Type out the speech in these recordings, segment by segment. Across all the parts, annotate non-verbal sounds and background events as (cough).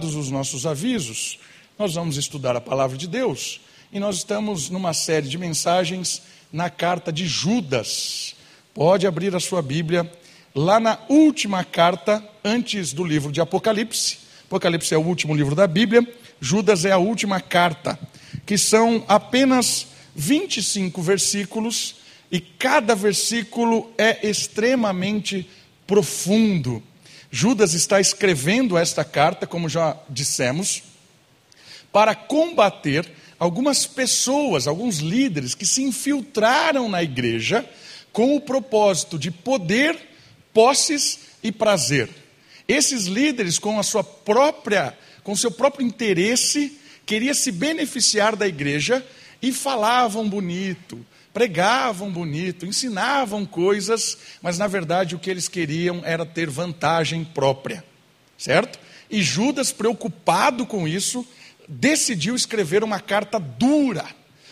os nossos avisos, nós vamos estudar a palavra de Deus e nós estamos numa série de mensagens na carta de Judas. Pode abrir a sua Bíblia lá na última carta antes do livro de Apocalipse. Apocalipse é o último livro da Bíblia, Judas é a última carta, que são apenas 25 versículos e cada versículo é extremamente profundo. Judas está escrevendo esta carta, como já dissemos, para combater algumas pessoas, alguns líderes que se infiltraram na igreja com o propósito de poder, posses e prazer. Esses líderes, com a sua própria, com seu próprio interesse, queria se beneficiar da igreja e falavam bonito, pregavam bonito, ensinavam coisas, mas na verdade o que eles queriam era ter vantagem própria, certo? E Judas, preocupado com isso, decidiu escrever uma carta dura,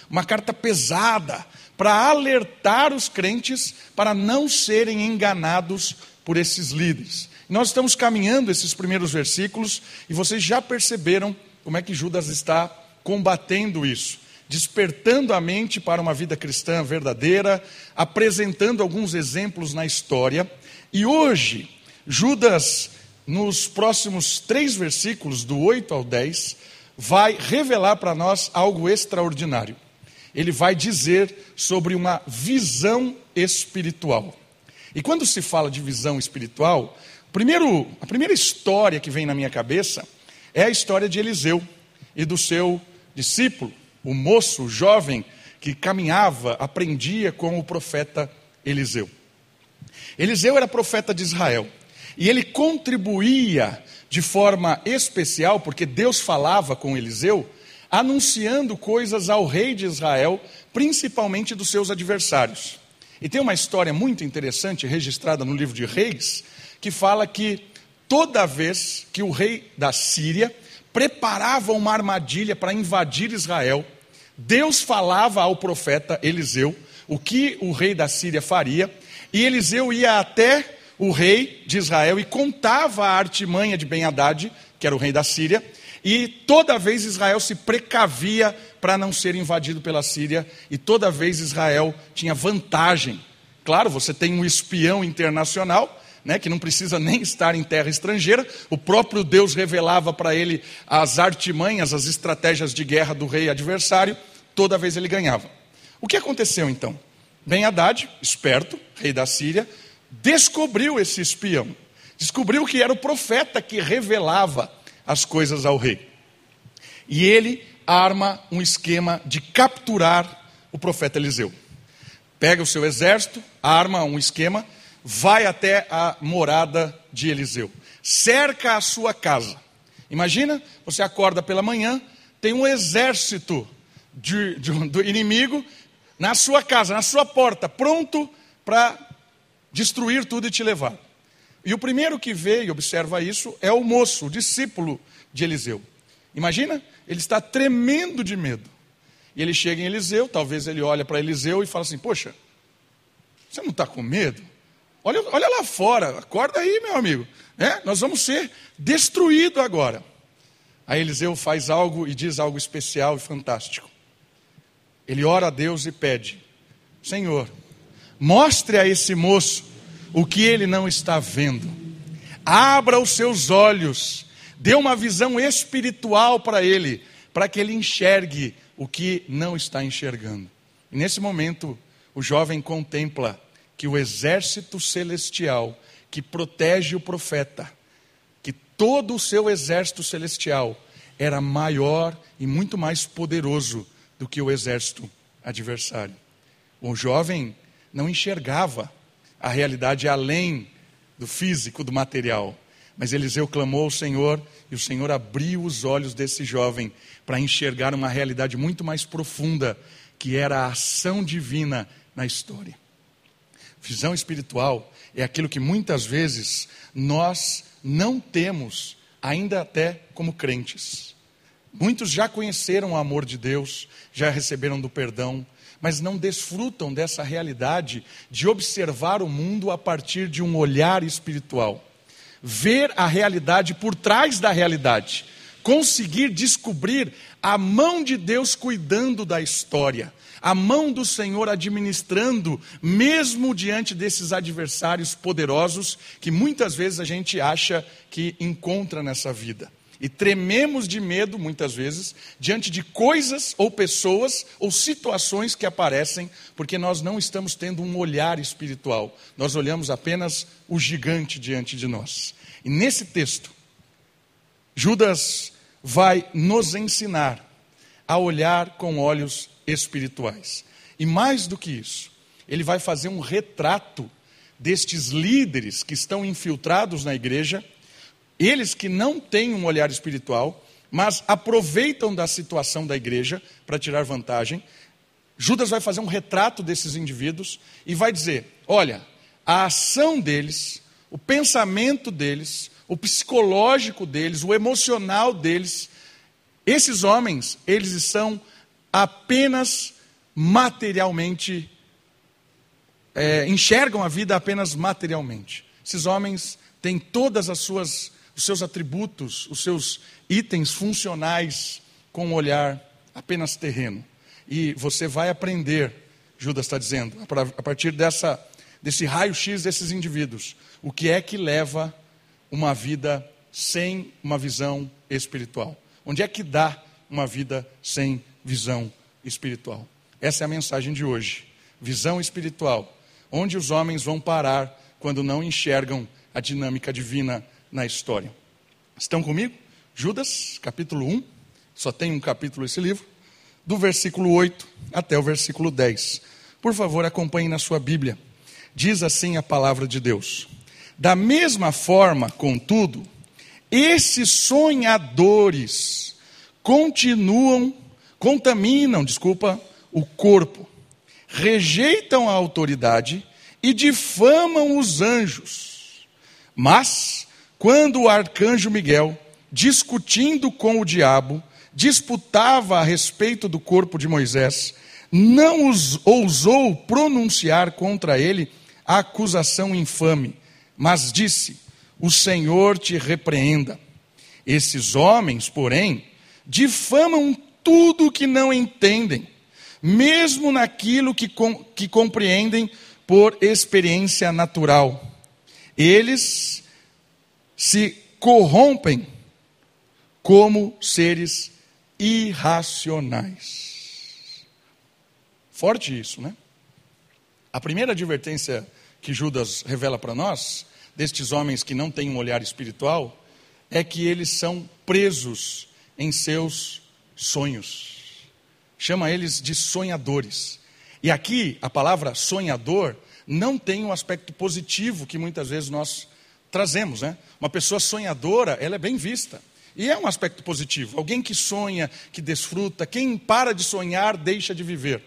uma carta pesada, para alertar os crentes para não serem enganados por esses líderes. Nós estamos caminhando esses primeiros versículos e vocês já perceberam como é que Judas está combatendo isso despertando a mente para uma vida cristã verdadeira, apresentando alguns exemplos na história. E hoje, Judas, nos próximos três versículos, do 8 ao 10, vai revelar para nós algo extraordinário. Ele vai dizer sobre uma visão espiritual. E quando se fala de visão espiritual, primeiro, a primeira história que vem na minha cabeça é a história de Eliseu e do seu discípulo o moço, o jovem, que caminhava, aprendia com o profeta Eliseu. Eliseu era profeta de Israel e ele contribuía de forma especial, porque Deus falava com Eliseu, anunciando coisas ao rei de Israel, principalmente dos seus adversários. E tem uma história muito interessante registrada no livro de Reis, que fala que toda vez que o rei da Síria preparava uma armadilha para invadir Israel, Deus falava ao profeta Eliseu o que o rei da Síria faria, e Eliseu ia até o rei de Israel e contava a artimanha de Ben-Hadad, que era o rei da Síria, e toda vez Israel se precavia para não ser invadido pela Síria, e toda vez Israel tinha vantagem. Claro, você tem um espião internacional, né, que não precisa nem estar em terra estrangeira, o próprio Deus revelava para ele as artimanhas, as estratégias de guerra do rei adversário, toda vez ele ganhava. O que aconteceu então? Ben Haddad, esperto, rei da Síria, descobriu esse espião, descobriu que era o profeta que revelava as coisas ao rei. E ele arma um esquema de capturar o profeta Eliseu. Pega o seu exército, arma um esquema vai até a morada de Eliseu, cerca a sua casa. Imagina, você acorda pela manhã, tem um exército de, de, do inimigo na sua casa, na sua porta, pronto para destruir tudo e te levar. E o primeiro que vê e observa isso é o moço, o discípulo de Eliseu. Imagina, ele está tremendo de medo. E ele chega em Eliseu, talvez ele olha para Eliseu e fala assim: Poxa, você não está com medo? Olha, olha lá fora, acorda aí, meu amigo. É, nós vamos ser destruídos agora. Aí Eliseu faz algo e diz algo especial e fantástico. Ele ora a Deus e pede: Senhor, mostre a esse moço o que ele não está vendo. Abra os seus olhos, dê uma visão espiritual para ele, para que ele enxergue o que não está enxergando. E nesse momento, o jovem contempla que o exército celestial que protege o profeta, que todo o seu exército celestial era maior e muito mais poderoso do que o exército adversário. O jovem não enxergava a realidade além do físico, do material. Mas Eliseu clamou ao Senhor e o Senhor abriu os olhos desse jovem para enxergar uma realidade muito mais profunda, que era a ação divina na história. Visão espiritual é aquilo que muitas vezes nós não temos, ainda até como crentes. Muitos já conheceram o amor de Deus, já receberam do perdão, mas não desfrutam dessa realidade de observar o mundo a partir de um olhar espiritual. Ver a realidade por trás da realidade. conseguir descobrir a mão de Deus cuidando da história, a mão do Senhor administrando, mesmo diante desses adversários poderosos que muitas vezes a gente acha que encontra nessa vida. E trememos de medo, muitas vezes, diante de coisas ou pessoas ou situações que aparecem, porque nós não estamos tendo um olhar espiritual. Nós olhamos apenas o gigante diante de nós. E nesse texto, Judas vai nos ensinar a olhar com olhos espirituais. E mais do que isso, ele vai fazer um retrato destes líderes que estão infiltrados na igreja eles que não têm um olhar espiritual, mas aproveitam da situação da igreja para tirar vantagem. Judas vai fazer um retrato desses indivíduos e vai dizer: olha, a ação deles, o pensamento deles, o psicológico deles, o emocional deles, esses homens, eles são apenas materialmente, é, enxergam a vida apenas materialmente. Esses homens têm todas as suas os seus atributos, os seus itens funcionais com um olhar apenas terreno. E você vai aprender, Judas está dizendo, a partir dessa, desse raio-x desses indivíduos, o que é que leva uma vida sem uma visão espiritual. Onde é que dá uma vida sem visão espiritual? Essa é a mensagem de hoje. Visão espiritual. Onde os homens vão parar quando não enxergam a dinâmica divina na história. Estão comigo? Judas, capítulo 1, só tem um capítulo esse livro, do versículo 8 até o versículo 10. Por favor, acompanhe na sua Bíblia. Diz assim a palavra de Deus: Da mesma forma, contudo, esses sonhadores continuam, contaminam, desculpa, o corpo, rejeitam a autoridade e difamam os anjos. Mas quando o arcanjo Miguel, discutindo com o diabo, disputava a respeito do corpo de Moisés, não ousou pronunciar contra ele a acusação infame, mas disse: O Senhor te repreenda. Esses homens, porém, difamam tudo que não entendem, mesmo naquilo que, com, que compreendem por experiência natural. Eles se corrompem como seres irracionais. Forte isso, né? A primeira advertência que Judas revela para nós, destes homens que não têm um olhar espiritual, é que eles são presos em seus sonhos. Chama eles de sonhadores. E aqui a palavra sonhador não tem um aspecto positivo que muitas vezes nós trazemos, né? Uma pessoa sonhadora, ela é bem vista. E é um aspecto positivo. Alguém que sonha, que desfruta, quem para de sonhar, deixa de viver.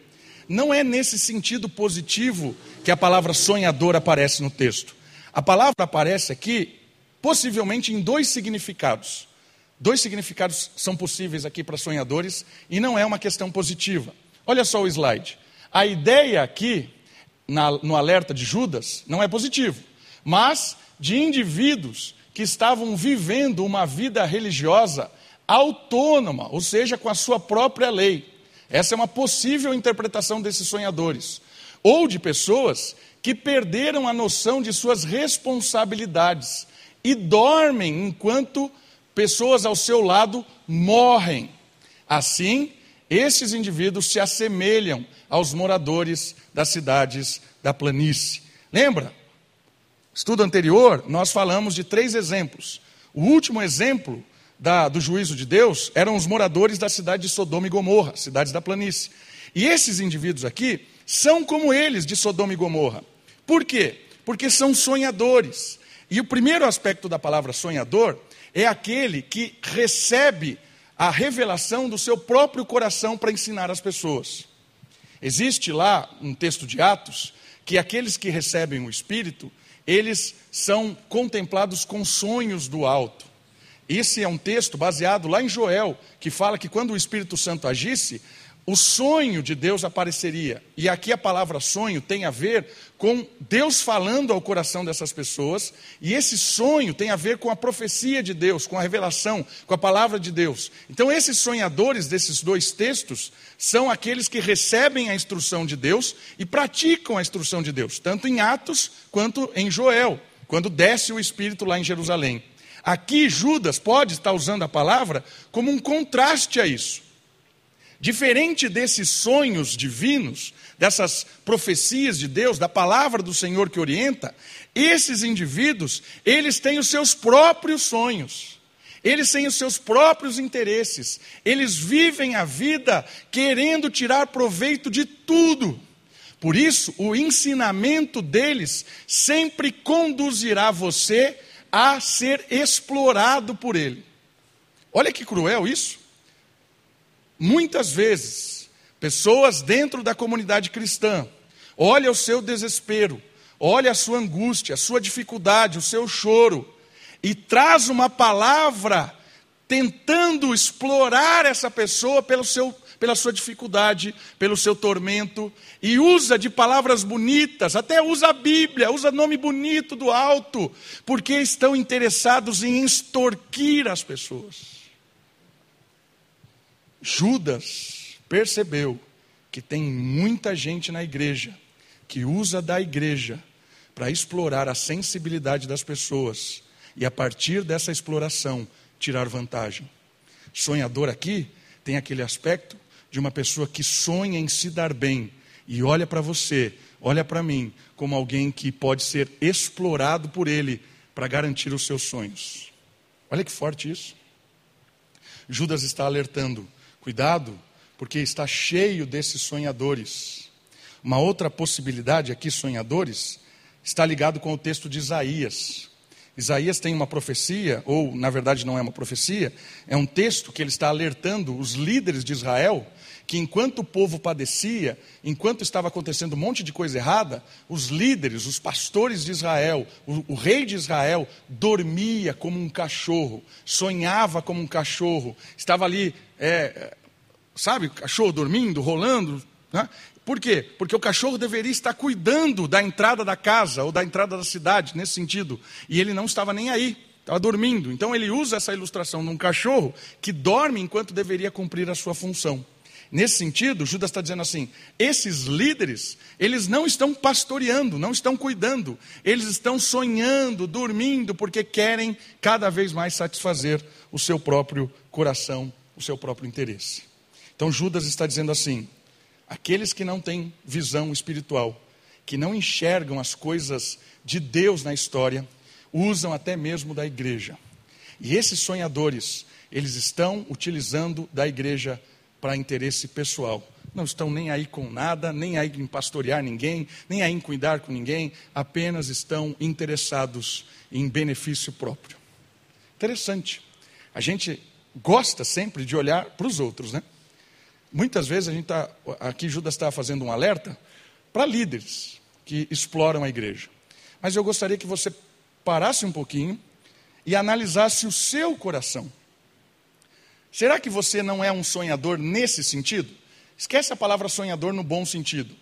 Não é nesse sentido positivo que a palavra sonhador aparece no texto. A palavra aparece aqui, possivelmente, em dois significados. Dois significados são possíveis aqui para sonhadores e não é uma questão positiva. Olha só o slide. A ideia aqui, na, no alerta de Judas, não é positivo, mas de indivíduos que estavam vivendo uma vida religiosa autônoma, ou seja, com a sua própria lei. Essa é uma possível interpretação desses sonhadores. Ou de pessoas que perderam a noção de suas responsabilidades e dormem enquanto pessoas ao seu lado morrem. Assim, esses indivíduos se assemelham aos moradores das cidades da planície. Lembra? estudo anterior, nós falamos de três exemplos. O último exemplo da, do juízo de Deus eram os moradores da cidade de Sodoma e Gomorra, cidades da planície. E esses indivíduos aqui são como eles de Sodoma e Gomorra. Por quê? Porque são sonhadores. E o primeiro aspecto da palavra sonhador é aquele que recebe a revelação do seu próprio coração para ensinar as pessoas. Existe lá um texto de Atos que aqueles que recebem o Espírito, eles são contemplados com sonhos do alto. Esse é um texto baseado lá em Joel, que fala que quando o Espírito Santo agisse, o sonho de Deus apareceria. E aqui a palavra sonho tem a ver com Deus falando ao coração dessas pessoas, e esse sonho tem a ver com a profecia de Deus, com a revelação, com a palavra de Deus. Então, esses sonhadores desses dois textos são aqueles que recebem a instrução de Deus e praticam a instrução de Deus, tanto em Atos quanto em Joel, quando desce o Espírito lá em Jerusalém. Aqui, Judas pode estar usando a palavra como um contraste a isso. Diferente desses sonhos divinos, dessas profecias de Deus, da palavra do Senhor que orienta, esses indivíduos, eles têm os seus próprios sonhos. Eles têm os seus próprios interesses. Eles vivem a vida querendo tirar proveito de tudo. Por isso, o ensinamento deles sempre conduzirá você a ser explorado por ele. Olha que cruel isso. Muitas vezes, pessoas dentro da comunidade cristã, olha o seu desespero, olha a sua angústia, a sua dificuldade, o seu choro, e traz uma palavra tentando explorar essa pessoa pelo seu, pela sua dificuldade, pelo seu tormento, e usa de palavras bonitas, até usa a Bíblia, usa nome bonito do alto, porque estão interessados em extorquir as pessoas. Judas percebeu que tem muita gente na igreja que usa da igreja para explorar a sensibilidade das pessoas e a partir dessa exploração tirar vantagem. Sonhador aqui tem aquele aspecto de uma pessoa que sonha em se dar bem e olha para você, olha para mim, como alguém que pode ser explorado por ele para garantir os seus sonhos. Olha que forte isso. Judas está alertando Cuidado, porque está cheio desses sonhadores. Uma outra possibilidade aqui, sonhadores, está ligado com o texto de Isaías. Isaías tem uma profecia, ou na verdade não é uma profecia, é um texto que ele está alertando os líderes de Israel que enquanto o povo padecia, enquanto estava acontecendo um monte de coisa errada, os líderes, os pastores de Israel, o, o, rei de Israel, dormia como um cachorro, sonhava como um cachorro, estava ali, é, sabe, cachorro dormindo, rolando. Né? Por quê? Porque o cachorro deveria estar cuidando da entrada da casa ou da entrada da cidade, nesse sentido, e ele não estava nem aí. Estava dormindo. Então ele usa essa ilustração de um cachorro que dorme enquanto deveria cumprir a sua função. Nesse sentido, Judas está dizendo assim: esses líderes, eles não estão pastoreando, não estão cuidando, eles estão sonhando, dormindo, porque querem cada vez mais satisfazer o seu próprio coração, o seu próprio interesse. Então, Judas está dizendo assim: aqueles que não têm visão espiritual, que não enxergam as coisas de Deus na história, usam até mesmo da igreja. E esses sonhadores, eles estão utilizando da igreja para interesse pessoal. Não estão nem aí com nada, nem aí em pastorear ninguém, nem aí em cuidar com ninguém, apenas estão interessados em benefício próprio. Interessante. A gente gosta sempre de olhar para os outros, né? Muitas vezes a gente está, aqui Judas está fazendo um alerta para líderes que exploram a igreja. Mas eu gostaria que você parasse um pouquinho e analisasse o seu coração. Será que você não é um sonhador nesse sentido? Esquece a palavra sonhador no bom sentido.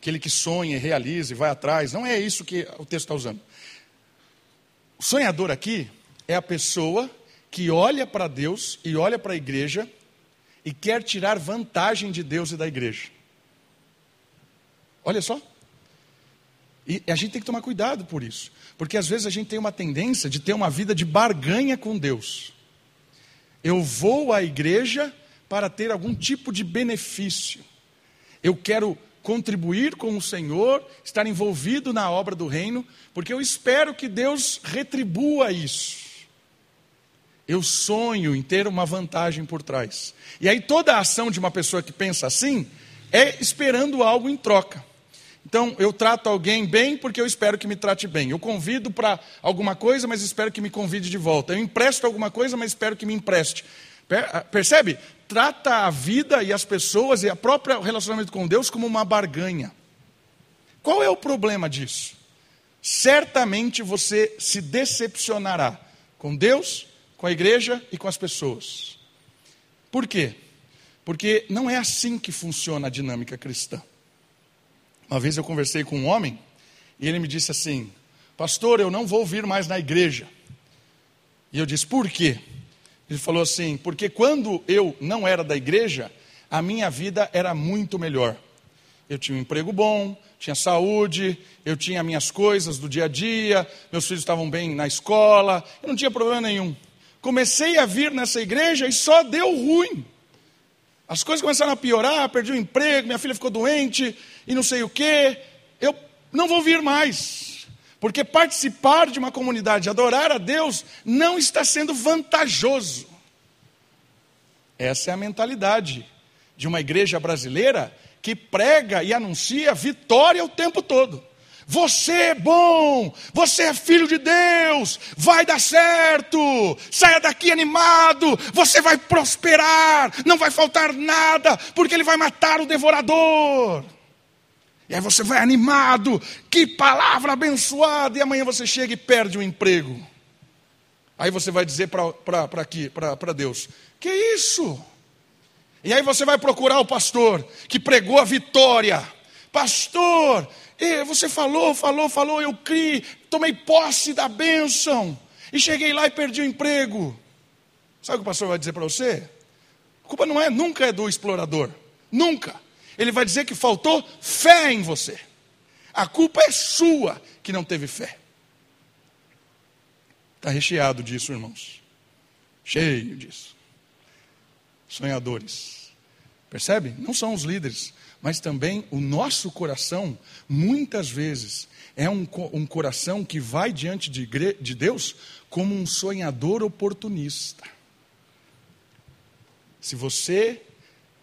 Aquele que sonha, realiza e vai atrás. Não é isso que o texto está usando. O sonhador aqui é a pessoa que olha para Deus e olha para a igreja e quer tirar vantagem de Deus e da igreja. Olha só. E a gente tem que tomar cuidado por isso. Porque às vezes a gente tem uma tendência de ter uma vida de barganha com Deus. Eu vou à igreja para ter algum tipo de benefício. Eu quero contribuir com o Senhor, estar envolvido na obra do reino, porque eu espero que Deus retribua isso. Eu sonho em ter uma vantagem por trás. E aí toda a ação de uma pessoa que pensa assim é esperando algo em troca. Então, eu trato alguém bem porque eu espero que me trate bem. Eu convido para alguma coisa, mas espero que me convide de volta. Eu empresto alguma coisa, mas espero que me empreste. Ah, percebe? Trata a vida e as pessoas e o próprio relacionamento com Deus como uma barganha. Qual é o problema disso? Certamente você se decepcionará com Deus, com a igreja e com as pessoas. Por quê? Porque não é assim que funciona a dinâmica cristã. Uma vez eu conversei com um homem e ele me disse assim: Pastor, eu não vou vir mais na igreja. E eu disse: Por quê? Ele falou assim: Porque quando eu não era da igreja, a minha vida era muito melhor. Eu tinha um emprego bom, tinha saúde, eu tinha minhas coisas do dia a dia, meus filhos estavam bem na escola, eu não tinha problema nenhum. Comecei a vir nessa igreja e só deu ruim. As coisas começaram a piorar, perdi o emprego, minha filha ficou doente e não sei o quê. Eu não vou vir mais. Porque participar de uma comunidade, adorar a Deus, não está sendo vantajoso. Essa é a mentalidade de uma igreja brasileira que prega e anuncia vitória o tempo todo. Você é bom, você é filho de Deus, vai dar certo, saia daqui animado, você vai prosperar, não vai faltar nada, porque Ele vai matar o devorador. E aí você vai animado, que palavra abençoada, e amanhã você chega e perde o emprego. Aí você vai dizer para Deus: Que isso? E aí você vai procurar o pastor que pregou a vitória. Pastor, você falou, falou, falou, eu criei, tomei posse da bênção. E cheguei lá e perdi o emprego. Sabe o que o pastor vai dizer para você? A culpa não é, nunca é do explorador. Nunca. Ele vai dizer que faltou fé em você. A culpa é sua que não teve fé. Está recheado disso, irmãos. Cheio disso. Sonhadores. Percebe? Não são os líderes, mas também o nosso coração, muitas vezes, é um, um coração que vai diante de, de Deus como um sonhador oportunista. Se você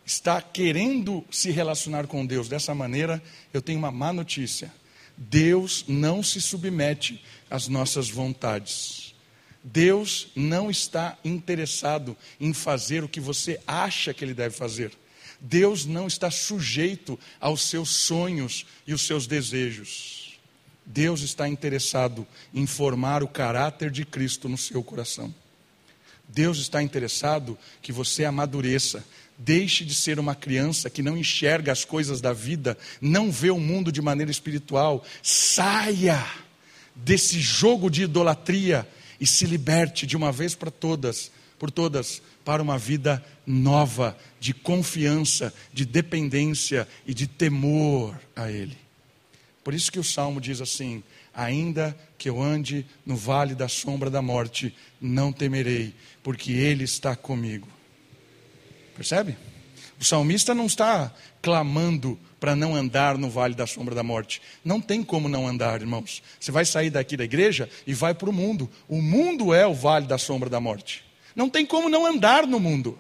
está querendo se relacionar com Deus dessa maneira, eu tenho uma má notícia. Deus não se submete às nossas vontades. Deus não está interessado em fazer o que você acha que ele deve fazer. Deus não está sujeito aos seus sonhos e os seus desejos. Deus está interessado em formar o caráter de Cristo no seu coração. Deus está interessado que você amadureça, deixe de ser uma criança que não enxerga as coisas da vida, não vê o mundo de maneira espiritual. Saia desse jogo de idolatria e se liberte de uma vez para todas, por todas, para uma vida nova de confiança, de dependência e de temor a Ele. Por isso que o salmo diz assim: Ainda que eu ande no vale da sombra da morte, não temerei, porque Ele está comigo. Percebe? O salmista não está clamando para não andar no vale da sombra da morte. Não tem como não andar, irmãos. Você vai sair daqui da igreja e vai para o mundo. O mundo é o vale da sombra da morte. Não tem como não andar no mundo.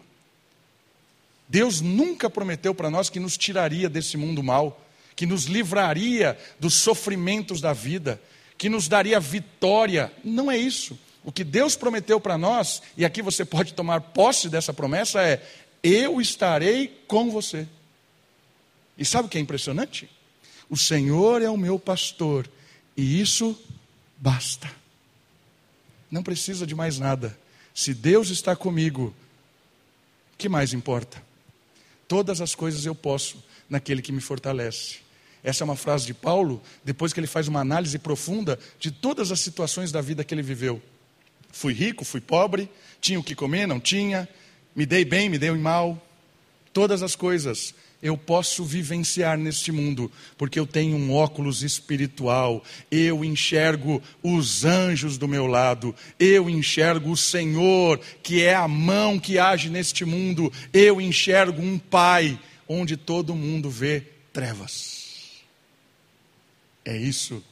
Deus nunca prometeu para nós que nos tiraria desse mundo mal, que nos livraria dos sofrimentos da vida, que nos daria vitória. Não é isso. O que Deus prometeu para nós, e aqui você pode tomar posse dessa promessa, é: eu estarei com você. E sabe o que é impressionante? O Senhor é o meu pastor, e isso basta. Não precisa de mais nada. Se Deus está comigo, que mais importa? Todas as coisas eu posso naquele que me fortalece. Essa é uma frase de Paulo, depois que ele faz uma análise profunda de todas as situações da vida que ele viveu. Fui rico, fui pobre, tinha o que comer, não tinha, me dei bem, me dei mal. Todas as coisas eu posso vivenciar neste mundo, porque eu tenho um óculos espiritual, eu enxergo os anjos do meu lado, eu enxergo o Senhor, que é a mão que age neste mundo, eu enxergo um Pai, onde todo mundo vê trevas. É isso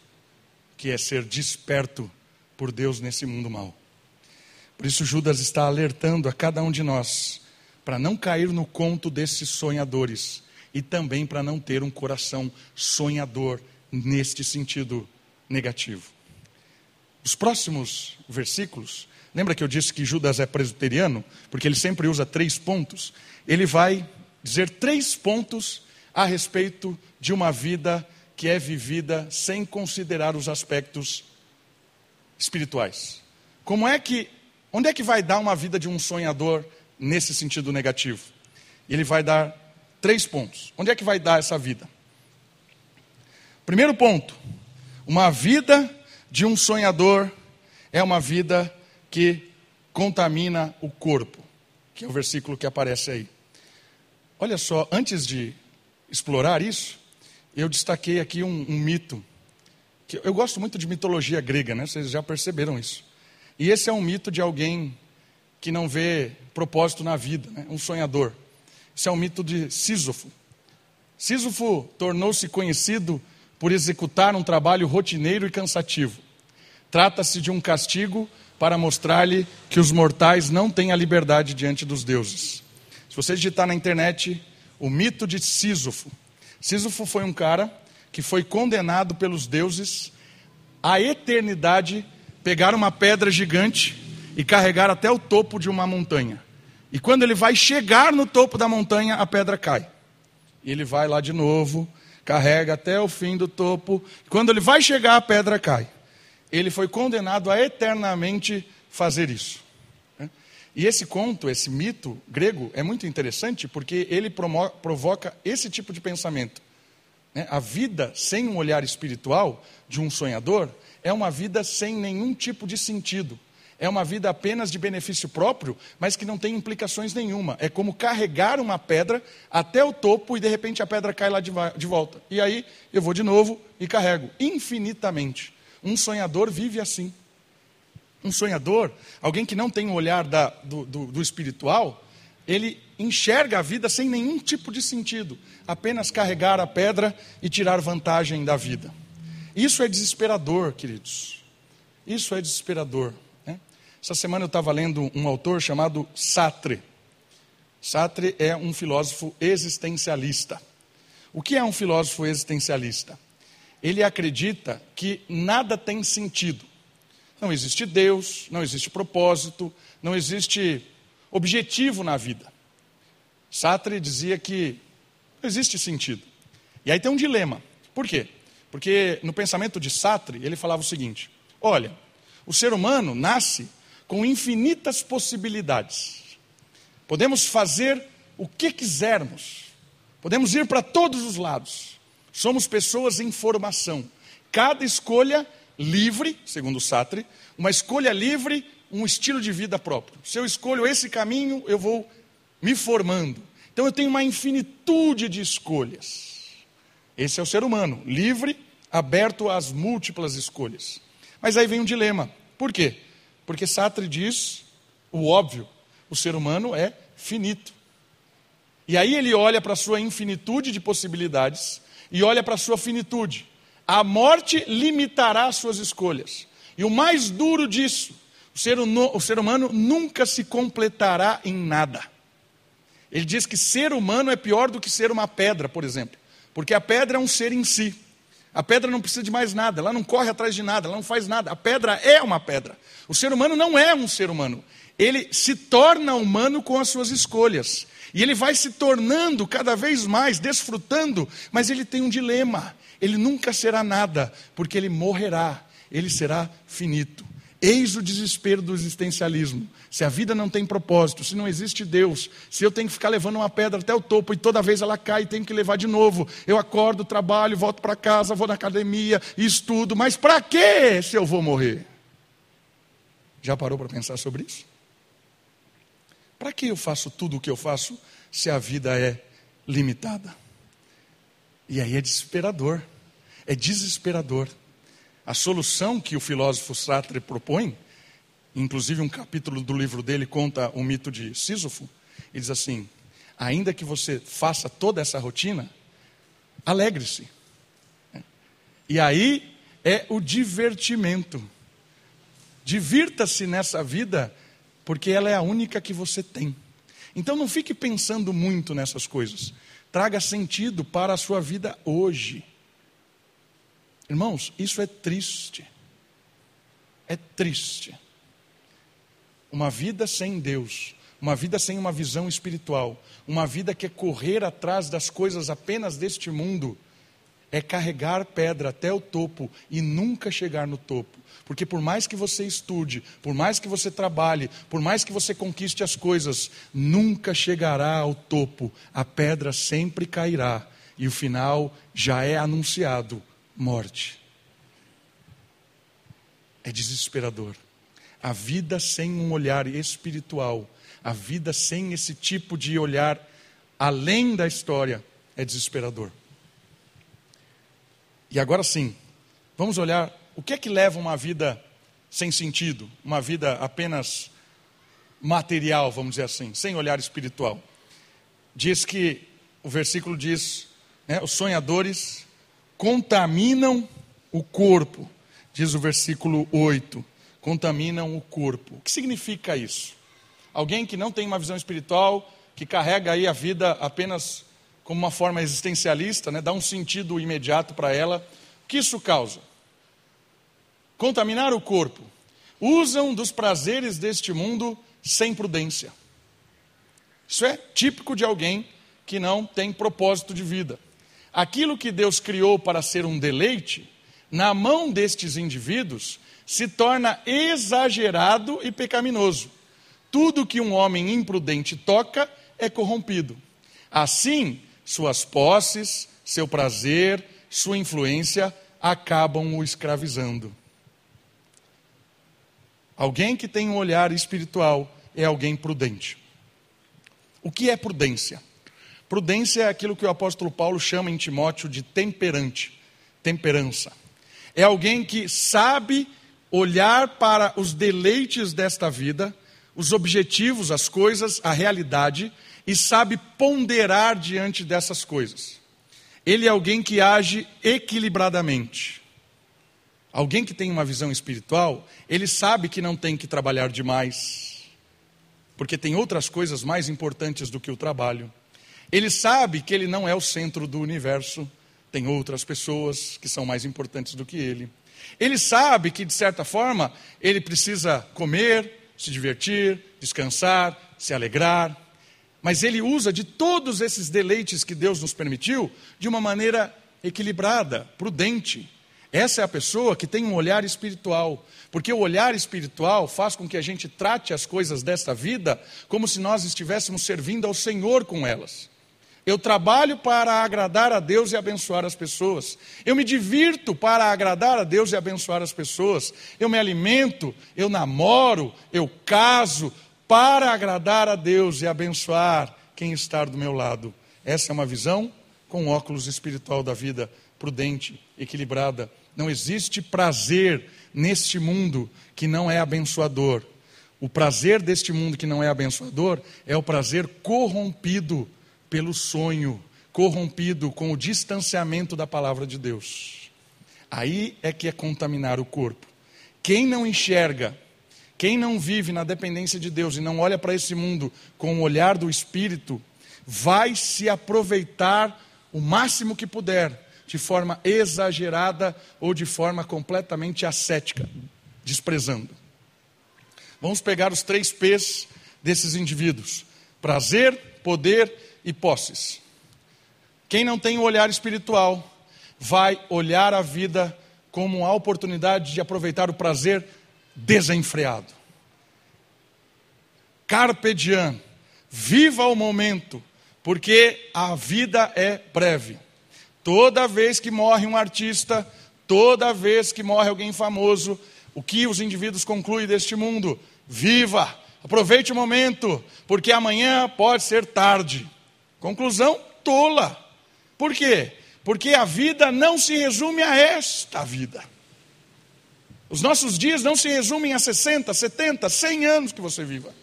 que é ser desperto por Deus nesse mundo mau. Por isso, Judas está alertando a cada um de nós para não cair no conto desses sonhadores e também para não ter um coração sonhador neste sentido negativo. Os próximos versículos, lembra que eu disse que Judas é presbiteriano? Porque ele sempre usa três pontos. Ele vai dizer três pontos a respeito de uma vida que é vivida sem considerar os aspectos espirituais. Como é que, onde é que vai dar uma vida de um sonhador nesse sentido negativo. Ele vai dar três pontos. Onde é que vai dar essa vida? Primeiro ponto: uma vida de um sonhador é uma vida que contamina o corpo, que é o versículo que aparece aí. Olha só, antes de explorar isso, eu destaquei aqui um, um mito. Que eu gosto muito de mitologia grega, né? Vocês já perceberam isso. E esse é um mito de alguém que não vê propósito na vida, né? um sonhador. Esse é um mito de Sísofo. Sísofo tornou-se conhecido por executar um trabalho rotineiro e cansativo. Trata-se de um castigo para mostrar-lhe que os mortais não têm a liberdade diante dos deuses. Se você digitar na internet o mito de Sísofo, Sísofo foi um cara que foi condenado pelos deuses à eternidade pegar uma pedra gigante e carregar até o topo de uma montanha. E quando ele vai chegar no topo da montanha, a pedra cai. E ele vai lá de novo, carrega até o fim do topo. Quando ele vai chegar, a pedra cai. Ele foi condenado a eternamente fazer isso. E esse conto, esse mito grego, é muito interessante porque ele provoca esse tipo de pensamento. Né? A vida sem um olhar espiritual de um sonhador é uma vida sem nenhum tipo de sentido. É uma vida apenas de benefício próprio, mas que não tem implicações nenhuma. É como carregar uma pedra até o topo e de repente a pedra cai lá de, de volta. E aí eu vou de novo e carrego infinitamente. Um sonhador vive assim. Um sonhador, alguém que não tem o olhar da, do, do, do espiritual, ele enxerga a vida sem nenhum tipo de sentido, apenas carregar a pedra e tirar vantagem da vida. Isso é desesperador, queridos. Isso é desesperador. Essa semana eu estava lendo um autor chamado Sartre. Sartre é um filósofo existencialista. O que é um filósofo existencialista? Ele acredita que nada tem sentido. Não existe Deus, não existe propósito, não existe objetivo na vida. Sartre dizia que não existe sentido. E aí tem um dilema. Por quê? Porque no pensamento de Sartre, ele falava o seguinte: olha, o ser humano nasce com infinitas possibilidades. Podemos fazer o que quisermos. Podemos ir para todos os lados. Somos pessoas em formação. Cada escolha livre, segundo Sartre, uma escolha livre, um estilo de vida próprio. Se eu escolho esse caminho, eu vou me formando. Então eu tenho uma infinitude de escolhas. Esse é o ser humano, livre, aberto às múltiplas escolhas. Mas aí vem um dilema. Por quê? Porque Sartre diz o óbvio: o ser humano é finito. E aí ele olha para a sua infinitude de possibilidades e olha para a sua finitude. A morte limitará as suas escolhas. E o mais duro disso, o ser, o ser humano nunca se completará em nada. Ele diz que ser humano é pior do que ser uma pedra, por exemplo, porque a pedra é um ser em si. A pedra não precisa de mais nada, ela não corre atrás de nada, ela não faz nada. A pedra é uma pedra. O ser humano não é um ser humano. Ele se torna humano com as suas escolhas. E ele vai se tornando cada vez mais, desfrutando, mas ele tem um dilema. Ele nunca será nada, porque ele morrerá, ele será finito. Eis o desespero do existencialismo. Se a vida não tem propósito, se não existe Deus, se eu tenho que ficar levando uma pedra até o topo e toda vez ela cai e tenho que levar de novo, eu acordo, trabalho, volto para casa, vou na academia, estudo, mas para que se eu vou morrer? Já parou para pensar sobre isso? Para que eu faço tudo o que eu faço se a vida é limitada? E aí é desesperador. É desesperador. A solução que o filósofo Sartre propõe, inclusive um capítulo do livro dele conta o mito de Sísofo, ele diz assim: ainda que você faça toda essa rotina, alegre-se. E aí é o divertimento. Divirta-se nessa vida, porque ela é a única que você tem. Então não fique pensando muito nessas coisas. Traga sentido para a sua vida hoje. Irmãos, isso é triste. É triste. Uma vida sem Deus, uma vida sem uma visão espiritual, uma vida que é correr atrás das coisas apenas deste mundo, é carregar pedra até o topo e nunca chegar no topo. Porque por mais que você estude, por mais que você trabalhe, por mais que você conquiste as coisas, nunca chegará ao topo. A pedra sempre cairá e o final já é anunciado: morte. É desesperador. A vida sem um olhar espiritual, a vida sem esse tipo de olhar além da história, é desesperador. E agora sim, vamos olhar o que é que leva uma vida sem sentido, uma vida apenas material, vamos dizer assim, sem olhar espiritual. Diz que, o versículo diz, né, os sonhadores contaminam o corpo, diz o versículo 8, contaminam o corpo. O que significa isso? Alguém que não tem uma visão espiritual, que carrega aí a vida apenas como uma forma existencialista, né, dá um sentido imediato para ela. O que isso causa? Contaminar o corpo. Usam dos prazeres deste mundo sem prudência. Isso é típico de alguém que não tem propósito de vida. Aquilo que Deus criou para ser um deleite, na mão destes indivíduos, se torna exagerado e pecaminoso. Tudo que um homem imprudente toca é corrompido. Assim, suas posses, seu prazer, sua influência acabam o escravizando. Alguém que tem um olhar espiritual é alguém prudente. O que é prudência? Prudência é aquilo que o apóstolo Paulo chama em Timóteo de temperante, temperança. É alguém que sabe olhar para os deleites desta vida, os objetivos, as coisas, a realidade e sabe ponderar diante dessas coisas. Ele é alguém que age equilibradamente. Alguém que tem uma visão espiritual, ele sabe que não tem que trabalhar demais, porque tem outras coisas mais importantes do que o trabalho. Ele sabe que ele não é o centro do universo, tem outras pessoas que são mais importantes do que ele. Ele sabe que, de certa forma, ele precisa comer, se divertir, descansar, se alegrar, mas ele usa de todos esses deleites que Deus nos permitiu de uma maneira equilibrada, prudente. Essa é a pessoa que tem um olhar espiritual, porque o olhar espiritual faz com que a gente trate as coisas desta vida como se nós estivéssemos servindo ao Senhor com elas. Eu trabalho para agradar a Deus e abençoar as pessoas. Eu me divirto para agradar a Deus e abençoar as pessoas. Eu me alimento, eu namoro, eu caso para agradar a Deus e abençoar quem está do meu lado. Essa é uma visão com óculos espiritual da vida, prudente, equilibrada. Não existe prazer neste mundo que não é abençoador. O prazer deste mundo que não é abençoador é o prazer corrompido pelo sonho, corrompido com o distanciamento da palavra de Deus. Aí é que é contaminar o corpo. Quem não enxerga quem não vive na dependência de Deus e não olha para esse mundo com o olhar do Espírito, vai se aproveitar o máximo que puder, de forma exagerada ou de forma completamente ascética, desprezando. Vamos pegar os três P's desses indivíduos: prazer, poder e posses. Quem não tem o um olhar espiritual vai olhar a vida como a oportunidade de aproveitar o prazer desenfreado. Carpe diem, viva o momento, porque a vida é breve. Toda vez que morre um artista, toda vez que morre alguém famoso, o que os indivíduos concluem deste mundo? Viva, aproveite o momento, porque amanhã pode ser tarde. Conclusão tola. Por quê? Porque a vida não se resume a esta vida. Os nossos dias não se resumem a 60, 70, 100 anos que você viva.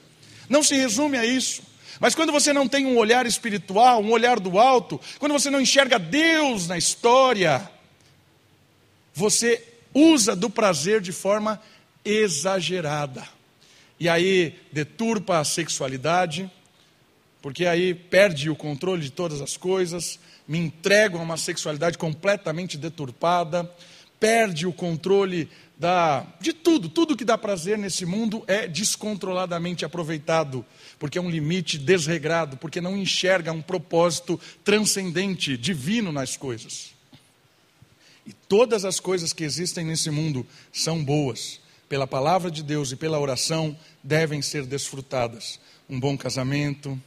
Não se resume a isso. Mas quando você não tem um olhar espiritual, um olhar do alto, quando você não enxerga Deus na história, você usa do prazer de forma exagerada. E aí deturpa a sexualidade, porque aí perde o controle de todas as coisas, me entrego a uma sexualidade completamente deturpada, perde o controle da, de tudo, tudo que dá prazer nesse mundo é descontroladamente aproveitado, porque é um limite desregrado, porque não enxerga um propósito transcendente, divino nas coisas. todas as coisas que existem nesse mundo são boas. Pela palavra de Deus e pela oração devem ser desfrutadas. Um bom casamento,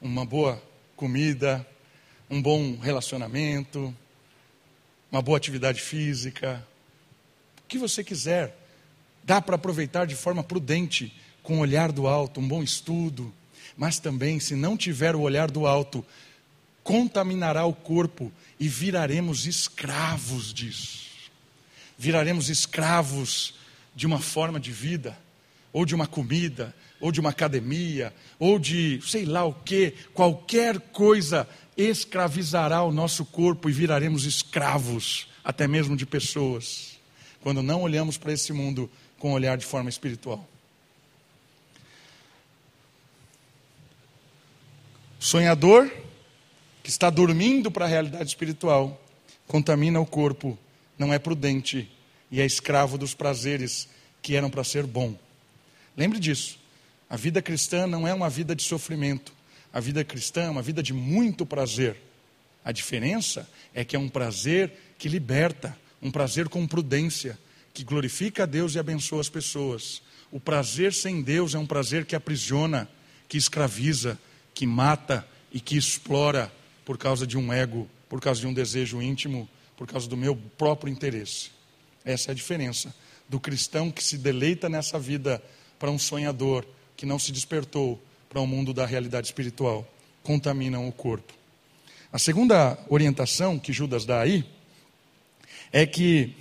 uma boa comida, um bom relacionamento, uma boa atividade física, o que você quiser. Dá para aproveitar de forma prudente, com o olhar do alto, um bom estudo, mas também, se não tiver o olhar do alto, contaminará o corpo e viraremos escravos disso. Viraremos escravos de uma forma de vida, ou de uma comida, ou de uma academia, ou de sei lá o que, qualquer coisa escravizará o nosso corpo e viraremos escravos, até mesmo de pessoas, quando não olhamos para esse mundo com um olhar de forma espiritual. Sonhador que está dormindo para a realidade espiritual contamina o corpo, não é prudente e é escravo dos prazeres que eram para ser bom. Lembre disso. A vida cristã não é uma vida de sofrimento. A vida cristã é uma vida de muito prazer. A diferença é que é um prazer que liberta, um prazer com prudência, que glorifica a Deus e abençoa as pessoas. O prazer sem Deus é um prazer que aprisiona, que escraviza, que mata e que explora por causa de um ego, por causa de um desejo íntimo, por causa do meu próprio interesse. Essa é a diferença do cristão que se deleita nessa vida para um sonhador que não se despertou para o um mundo da realidade espiritual, contaminam o corpo. A segunda orientação que Judas dá aí é que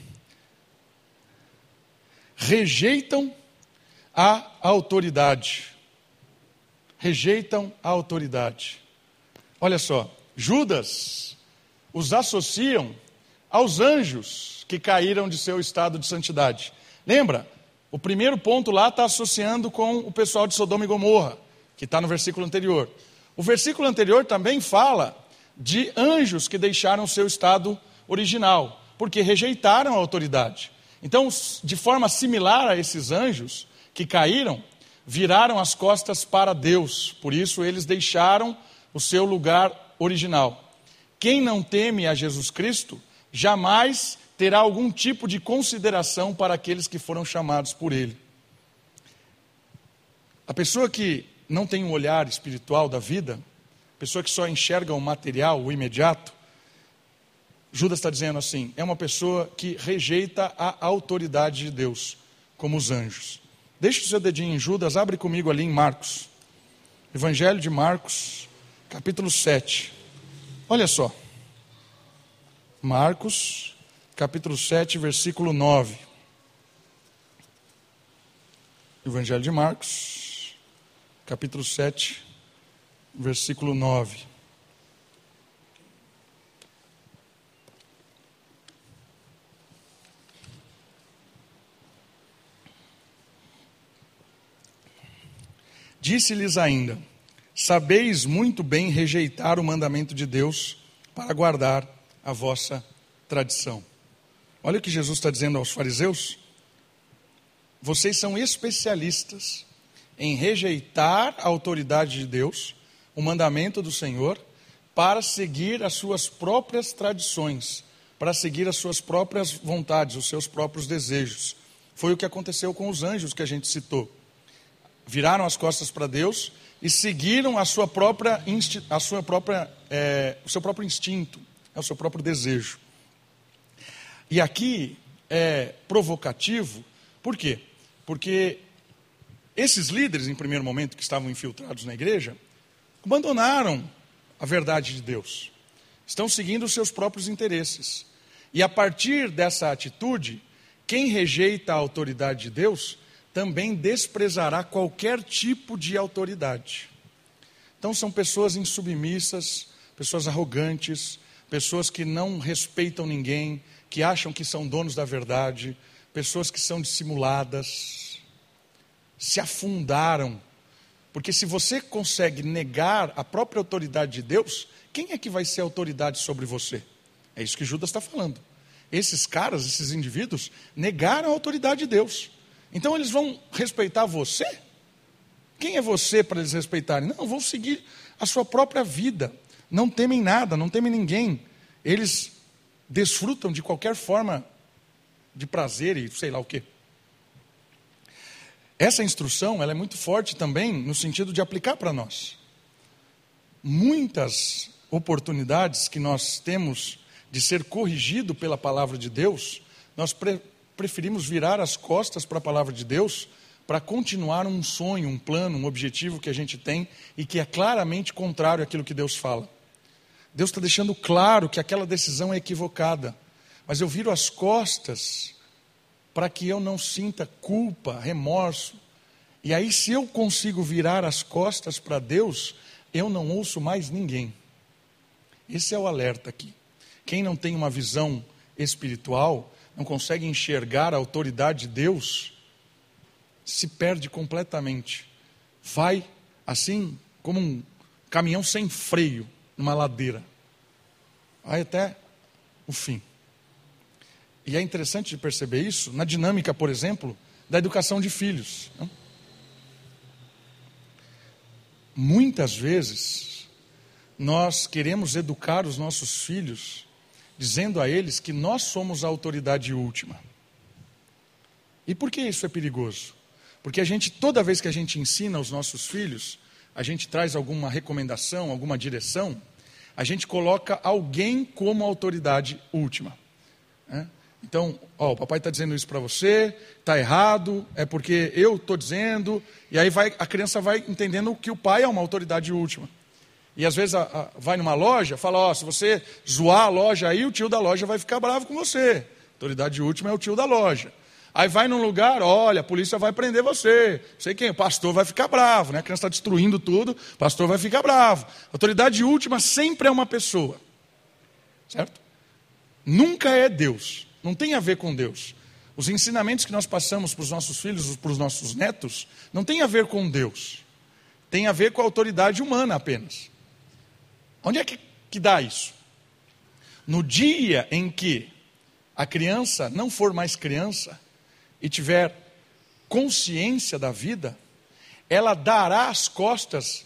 rejeitam a autoridade. Rejeitam a autoridade. Olha só, Judas os associam aos anjos que caíram de seu estado de santidade. Lembra? O primeiro ponto lá está associando com o pessoal de Sodoma e Gomorra que está no versículo anterior. O versículo anterior também fala de anjos que deixaram o seu estado original, porque rejeitaram a autoridade. Então, de forma similar a esses anjos que caíram, viraram as costas para Deus, por isso eles deixaram o seu lugar original. Quem não teme a Jesus Cristo jamais terá algum tipo de consideração para aqueles que foram chamados por Ele. A pessoa que não tem um olhar espiritual da vida, pessoa que só enxerga o material, o imediato, Judas está dizendo assim: é uma pessoa que rejeita a autoridade de Deus, como os anjos. Deixe o seu dedinho em Judas, abre comigo ali em Marcos. Evangelho de Marcos, capítulo 7. Olha só. Marcos, capítulo 7, versículo 9. Evangelho de Marcos, capítulo 7, versículo 9. Disse-lhes ainda: Sabeis muito bem rejeitar o mandamento de Deus para guardar a vossa tradição. Olha o que Jesus está dizendo aos fariseus. Vocês são especialistas em rejeitar a autoridade de Deus, o mandamento do Senhor, para seguir as suas próprias tradições, para seguir as suas próprias vontades, os seus próprios desejos. Foi o que aconteceu com os anjos que a gente citou. Viraram as costas para Deus e seguiram a sua própria, a sua própria, é, o seu próprio instinto, o seu próprio desejo. E aqui é provocativo, por quê? Porque esses líderes, em primeiro momento, que estavam infiltrados na igreja, abandonaram a verdade de Deus. Estão seguindo os seus próprios interesses. E a partir dessa atitude, quem rejeita a autoridade de Deus também desprezará qualquer tipo de autoridade. Então são pessoas insubmissas, pessoas arrogantes, pessoas que não respeitam ninguém, que acham que são donos da verdade, pessoas que são dissimuladas se afundaram. Porque se você consegue negar a própria autoridade de Deus, quem é que vai ser autoridade sobre você? É isso que Judas está falando. Esses caras, esses indivíduos, negaram a autoridade de Deus. Então eles vão respeitar você? Quem é você para eles respeitarem? Não, vão seguir a sua própria vida. Não temem nada, não temem ninguém. Eles desfrutam de qualquer forma de prazer e sei lá o quê. Essa instrução ela é muito forte também no sentido de aplicar para nós. Muitas oportunidades que nós temos de ser corrigido pela palavra de Deus, nós pre preferimos virar as costas para a palavra de Deus para continuar um sonho, um plano, um objetivo que a gente tem e que é claramente contrário àquilo que Deus fala. Deus está deixando claro que aquela decisão é equivocada, mas eu viro as costas para que eu não sinta culpa, remorso. E aí, se eu consigo virar as costas para Deus, eu não ouço mais ninguém. Esse é o alerta aqui. Quem não tem uma visão espiritual, não consegue enxergar a autoridade de Deus, se perde completamente. Vai assim como um caminhão sem freio numa ladeira. Vai até o fim. E é interessante de perceber isso na dinâmica, por exemplo, da educação de filhos. Não? Muitas vezes, nós queremos educar os nossos filhos dizendo a eles que nós somos a autoridade última. E por que isso é perigoso? Porque a gente, toda vez que a gente ensina aos nossos filhos, a gente traz alguma recomendação, alguma direção, a gente coloca alguém como autoridade última. Né? Então, ó, o papai está dizendo isso para você, está errado, é porque eu estou dizendo, e aí vai, a criança vai entendendo que o pai é uma autoridade última. E às vezes a, a, vai numa loja, fala, ó, se você zoar a loja aí, o tio da loja vai ficar bravo com você. Autoridade última é o tio da loja. Aí vai num lugar, olha, a polícia vai prender você. Sei quem, o pastor vai ficar bravo, né? A criança está destruindo tudo, o pastor vai ficar bravo. Autoridade última sempre é uma pessoa. Certo? Nunca é Deus. Não tem a ver com Deus. Os ensinamentos que nós passamos para os nossos filhos, para os nossos netos, não tem a ver com Deus. Tem a ver com a autoridade humana apenas. Onde é que, que dá isso? No dia em que a criança não for mais criança e tiver consciência da vida, ela dará as costas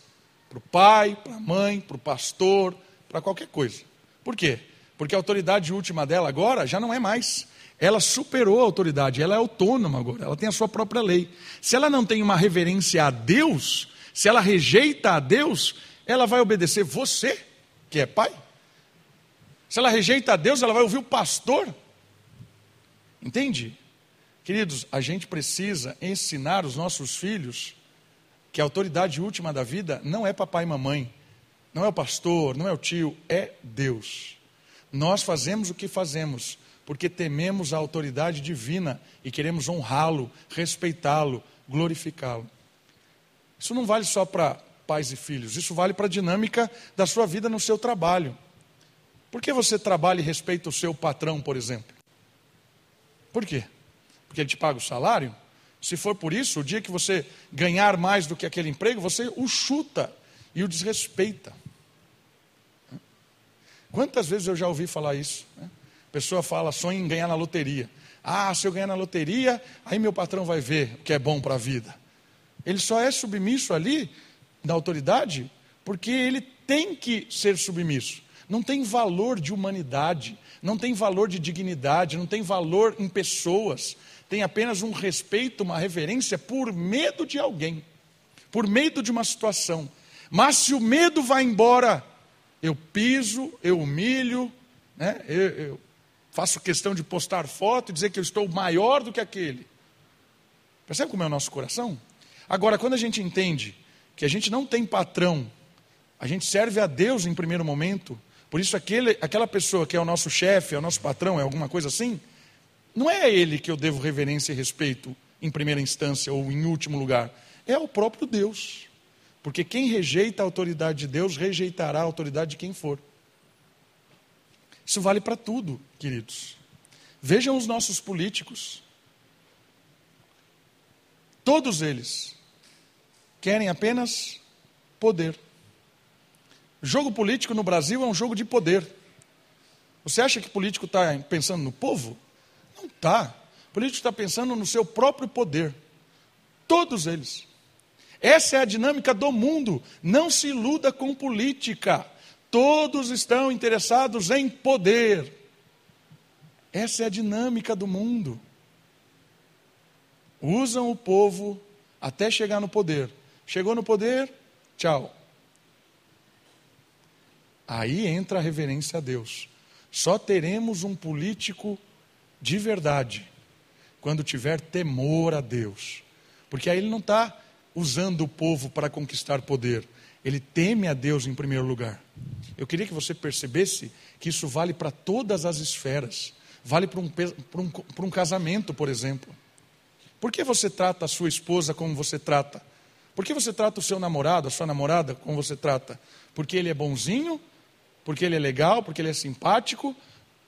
para o pai, para a mãe, para o pastor, para qualquer coisa. Por quê? Porque a autoridade última dela agora já não é mais. Ela superou a autoridade, ela é autônoma agora, ela tem a sua própria lei. Se ela não tem uma reverência a Deus, se ela rejeita a Deus, ela vai obedecer você que é pai. Se ela rejeita a Deus, ela vai ouvir o pastor. Entende? Queridos, a gente precisa ensinar os nossos filhos que a autoridade última da vida não é papai e mamãe, não é o pastor, não é o tio, é Deus. Nós fazemos o que fazemos porque tememos a autoridade divina e queremos honrá-lo, respeitá-lo, glorificá-lo. Isso não vale só para pais e filhos. Isso vale para a dinâmica da sua vida no seu trabalho. Por que você trabalha e respeita o seu patrão, por exemplo? Por quê? Porque ele te paga o salário? Se for por isso, o dia que você ganhar mais do que aquele emprego, você o chuta e o desrespeita. Quantas vezes eu já ouvi falar isso? A pessoa fala, sonha em ganhar na loteria. Ah, se eu ganhar na loteria, aí meu patrão vai ver o que é bom para a vida. Ele só é submisso ali da autoridade, porque ele tem que ser submisso. Não tem valor de humanidade, não tem valor de dignidade, não tem valor em pessoas. Tem apenas um respeito, uma reverência por medo de alguém, por medo de uma situação. Mas se o medo vai embora, eu piso, eu humilho, né? eu, eu faço questão de postar foto e dizer que eu estou maior do que aquele. Percebe como é o nosso coração? Agora, quando a gente entende que a gente não tem patrão, a gente serve a Deus em primeiro momento, por isso aquele, aquela pessoa que é o nosso chefe, é o nosso patrão, é alguma coisa assim, não é a ele que eu devo reverência e respeito em primeira instância ou em último lugar, é o próprio Deus. Porque quem rejeita a autoridade de Deus, rejeitará a autoridade de quem for. Isso vale para tudo, queridos. Vejam os nossos políticos. Todos eles querem apenas poder. Jogo político no Brasil é um jogo de poder. Você acha que o político está pensando no povo? Não está. O político está pensando no seu próprio poder. Todos eles. Essa é a dinâmica do mundo. Não se iluda com política. Todos estão interessados em poder. Essa é a dinâmica do mundo. Usam o povo até chegar no poder. Chegou no poder, tchau. Aí entra a reverência a Deus. Só teremos um político de verdade quando tiver temor a Deus. Porque aí ele não está usando o povo para conquistar poder, ele teme a Deus em primeiro lugar. Eu queria que você percebesse que isso vale para todas as esferas. Vale para um, para, um, um casamento, por exemplo. Por que você trata a sua esposa como você trata? Por que você trata o seu namorado, a sua namorada, como você trata? Porque ele é bonzinho? Porque ele é legal? Porque ele é simpático?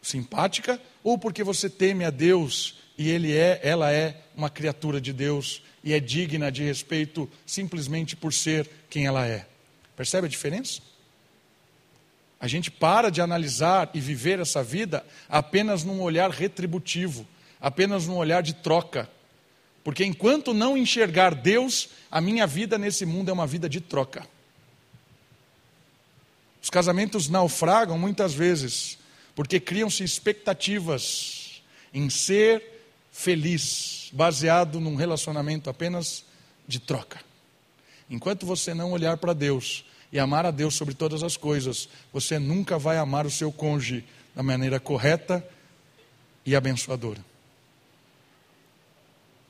Simpática? Ou porque você teme a Deus e ele é, ela é uma criatura de Deus e é digna de respeito simplesmente por ser quem ela é? Percebe a diferença? A gente para de analisar e viver essa vida apenas num olhar retributivo, apenas num olhar de troca. Porque enquanto não enxergar Deus, a minha vida nesse mundo é uma vida de troca. Os casamentos naufragam muitas vezes porque criam-se expectativas em ser feliz, baseado num relacionamento apenas de troca. Enquanto você não olhar para Deus e amar a Deus sobre todas as coisas, você nunca vai amar o seu cônjuge da maneira correta e abençoadora.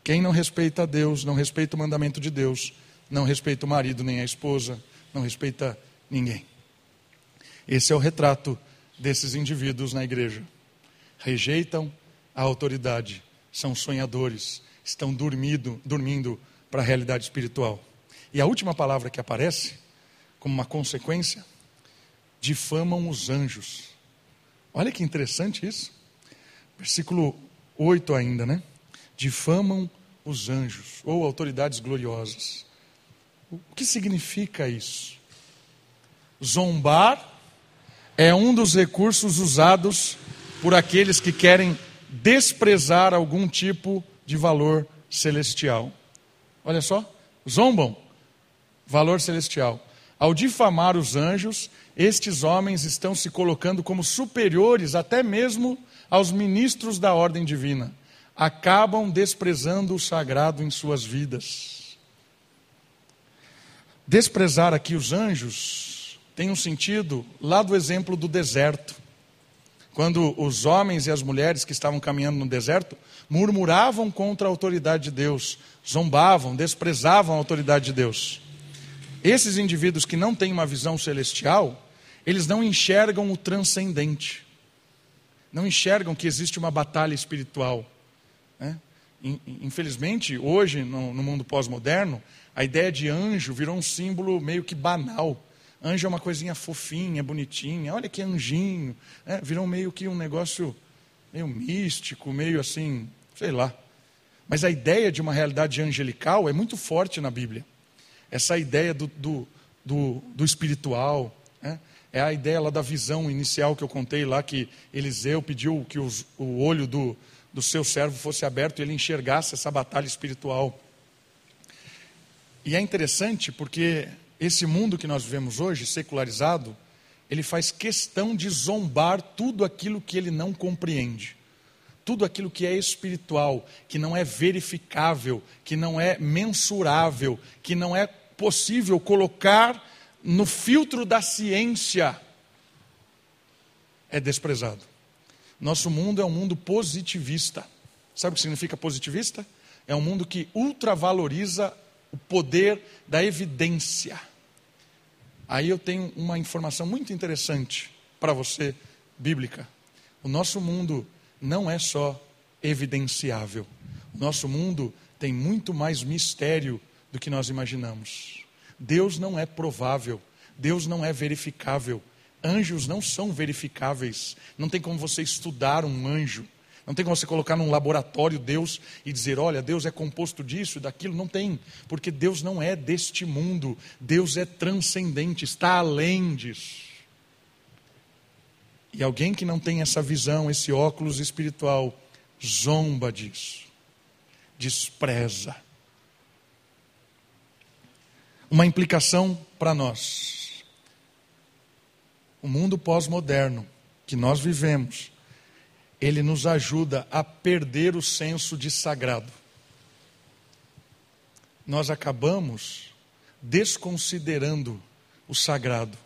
Quem não respeita a Deus, não respeita o mandamento de Deus, não respeita o marido nem a esposa, não respeita ninguém. Esse é o retrato desses indivíduos na igreja. Rejeitam a autoridade, são sonhadores, estão dormindo, dormindo para a realidade espiritual. E a última palavra que aparece, como uma consequência, difamam os anjos. Olha que interessante isso. Versículo 8 ainda, né? Difamam os anjos ou autoridades gloriosas. O que significa isso? Zombar é um dos recursos usados por aqueles que querem desprezar algum tipo de valor celestial. Olha só, zombam valor celestial. Ao difamar os anjos, estes homens estão se colocando como superiores até mesmo aos ministros da ordem divina. Acabam desprezando o sagrado em suas vidas. Desprezar aqui os anjos tem um sentido lá do exemplo do deserto. Quando os homens e as mulheres que estavam caminhando no deserto murmuravam contra a autoridade de Deus, zombavam, desprezavam a autoridade de Deus. Esses indivíduos que não têm uma visão celestial, eles não enxergam o transcendente, não enxergam que existe uma batalha espiritual. Né? Infelizmente, hoje, no, no mundo pós-moderno, a ideia de anjo virou um símbolo meio que banal. Anjo é uma coisinha fofinha, bonitinha, olha que anjinho. Né? Virou meio que um negócio meio místico, meio assim, sei lá. Mas a ideia de uma realidade angelical é muito forte na Bíblia essa ideia do, do, do, do espiritual. Né? É a ideia lá da visão inicial que eu contei lá, que Eliseu pediu que os, o olho do, do seu servo fosse aberto e ele enxergasse essa batalha espiritual. E é interessante porque esse mundo que nós vivemos hoje, secularizado, ele faz questão de zombar tudo aquilo que ele não compreende. Tudo aquilo que é espiritual, que não é verificável, que não é mensurável, que não é possível colocar no filtro da ciência é desprezado. Nosso mundo é um mundo positivista. Sabe o que significa positivista? É um mundo que ultravaloriza o poder da evidência. Aí eu tenho uma informação muito interessante para você, bíblica. O nosso mundo não é só evidenciável. O nosso mundo tem muito mais mistério do que nós imaginamos. Deus não é provável, Deus não é verificável. Anjos não são verificáveis. Não tem como você estudar um anjo. Não tem como você colocar num laboratório Deus e dizer, olha, Deus é composto disso e daquilo. Não tem, porque Deus não é deste mundo. Deus é transcendente, está além disso. E alguém que não tem essa visão, esse óculos espiritual, zomba disso, despreza uma implicação para nós. O mundo pós-moderno que nós vivemos, ele nos ajuda a perder o senso de sagrado. Nós acabamos desconsiderando o sagrado,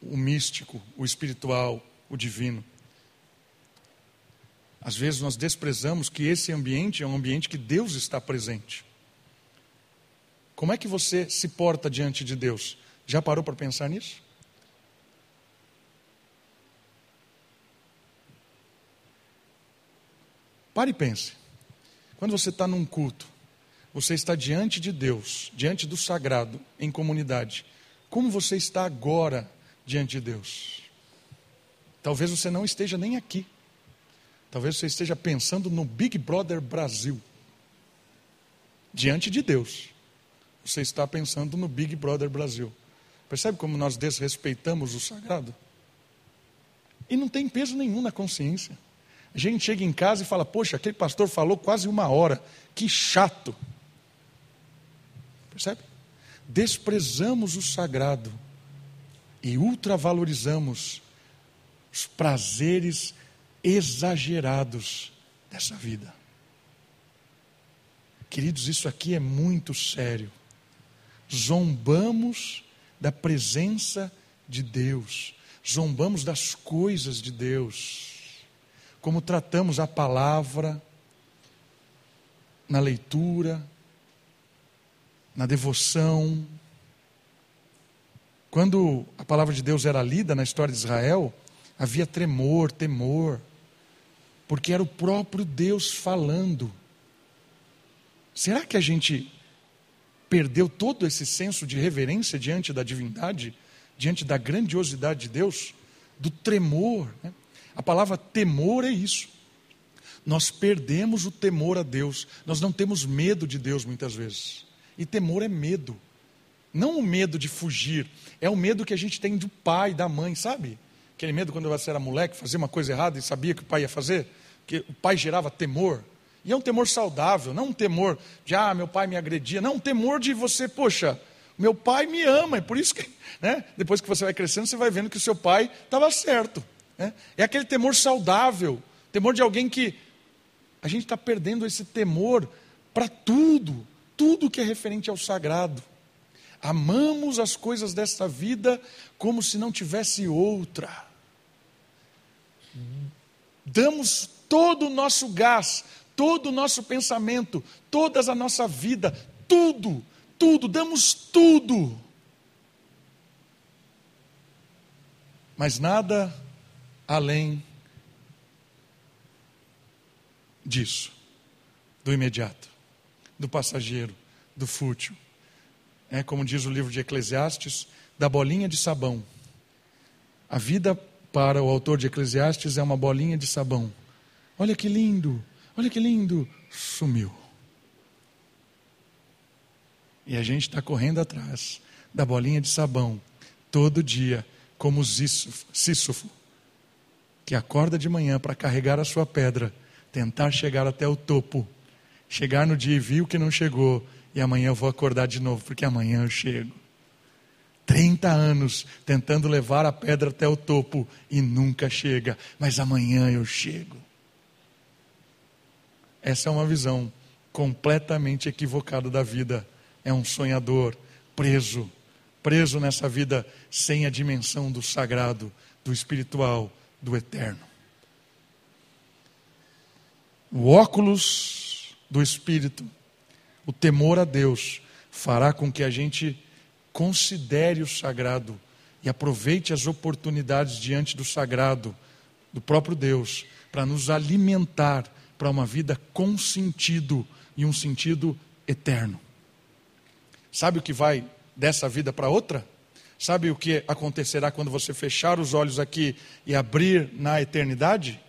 o místico, o espiritual, o divino. Às vezes nós desprezamos que esse ambiente é um ambiente que Deus está presente. Como é que você se porta diante de Deus? Já parou para pensar nisso? Pare e pense. Quando você está num culto, você está diante de Deus, diante do sagrado, em comunidade. Como você está agora diante de Deus? Talvez você não esteja nem aqui. Talvez você esteja pensando no Big Brother Brasil. Diante de Deus. Você está pensando no Big Brother Brasil. Percebe como nós desrespeitamos o sagrado? E não tem peso nenhum na consciência. A gente chega em casa e fala: Poxa, aquele pastor falou quase uma hora, que chato. Percebe? Desprezamos o sagrado e ultravalorizamos os prazeres exagerados dessa vida. Queridos, isso aqui é muito sério. Zombamos da presença de Deus, zombamos das coisas de Deus como tratamos a palavra na leitura, na devoção. Quando a palavra de Deus era lida na história de Israel, havia tremor, temor, porque era o próprio Deus falando. Será que a gente perdeu todo esse senso de reverência diante da divindade, diante da grandiosidade de Deus, do tremor? Né? A palavra temor é isso. Nós perdemos o temor a Deus. Nós não temos medo de Deus muitas vezes. E temor é medo. Não o medo de fugir, é o medo que a gente tem do pai, da mãe, sabe? Aquele medo quando você era moleque, fazia uma coisa errada e sabia que o pai ia fazer, que o pai gerava temor. E é um temor saudável, não um temor de, ah, meu pai me agredia, não, um temor de você, poxa, meu pai me ama, e por isso que, né, depois que você vai crescendo, você vai vendo que o seu pai estava certo. Né? É aquele temor saudável, temor de alguém que. A gente está perdendo esse temor para tudo, tudo que é referente ao sagrado. Amamos as coisas desta vida como se não tivesse outra. Damos todo o nosso gás, todo o nosso pensamento, toda a nossa vida, tudo, tudo, damos tudo. Mas nada além disso, do imediato, do passageiro, do fútil. É como diz o livro de Eclesiastes, da bolinha de sabão. A vida para o autor de Eclesiastes é uma bolinha de sabão. Olha que lindo, olha que lindo, sumiu. E a gente está correndo atrás da bolinha de sabão todo dia, como Sísofo que acorda de manhã para carregar a sua pedra, tentar chegar até o topo, chegar no dia e viu que não chegou, e amanhã eu vou acordar de novo, porque amanhã eu chego. 30 anos tentando levar a pedra até o topo e nunca chega, mas amanhã eu chego. Essa é uma visão completamente equivocada da vida. É um sonhador preso, preso nessa vida sem a dimensão do sagrado, do espiritual, do eterno. O óculos do Espírito, o temor a Deus, fará com que a gente considere o sagrado e aproveite as oportunidades diante do sagrado, do próprio Deus, para nos alimentar para uma vida com sentido e um sentido eterno. Sabe o que vai dessa vida para outra? Sabe o que acontecerá quando você fechar os olhos aqui e abrir na eternidade?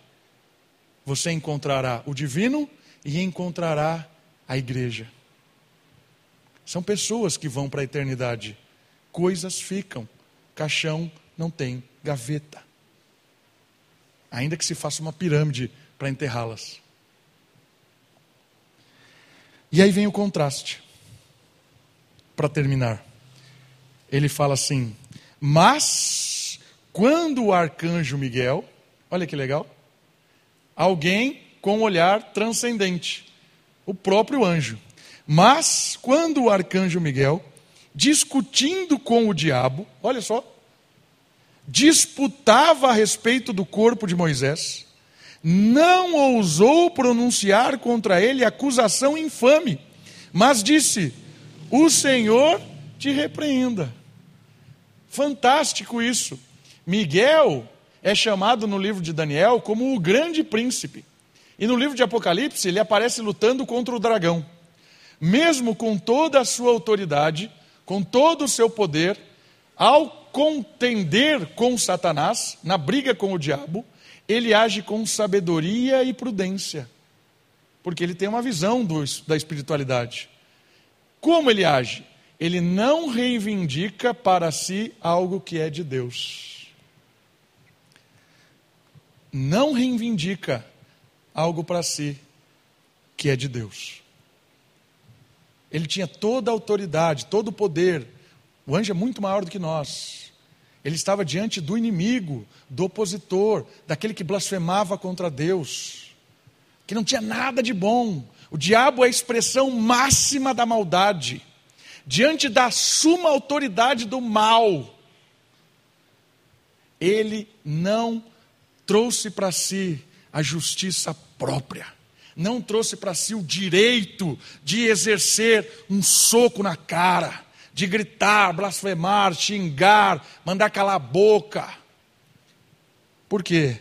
Você encontrará o divino e encontrará a igreja. São pessoas que vão para a eternidade. Coisas ficam. Caixão não tem gaveta. Ainda que se faça uma pirâmide para enterrá-las. E aí vem o contraste. Para terminar ele fala assim: Mas quando o arcanjo Miguel, Olha que legal. Alguém com olhar transcendente, o próprio anjo. Mas, quando o arcanjo Miguel, discutindo com o diabo, olha só, disputava a respeito do corpo de Moisés, não ousou pronunciar contra ele acusação infame, mas disse: O Senhor te repreenda. Fantástico isso. Miguel é chamado no livro de Daniel como o grande príncipe. E no livro de Apocalipse ele aparece lutando contra o dragão. Mesmo com toda a sua autoridade, com todo o seu poder, ao contender com Satanás, na briga com o diabo, ele age com sabedoria e prudência, porque ele tem uma visão do, da espiritualidade. Como ele age? Ele não reivindica para si algo que é de Deus. Não reivindica algo para si que é de Deus. Ele tinha toda a autoridade, todo o poder. O anjo é muito maior do que nós. Ele estava diante do inimigo, do opositor, daquele que blasfemava contra Deus, que não tinha nada de bom. O diabo é a expressão máxima da maldade. Diante da suma autoridade do mal, ele não trouxe para si a justiça própria. Não trouxe para si o direito de exercer um soco na cara, de gritar, blasfemar, xingar, mandar calar a boca. Por quê?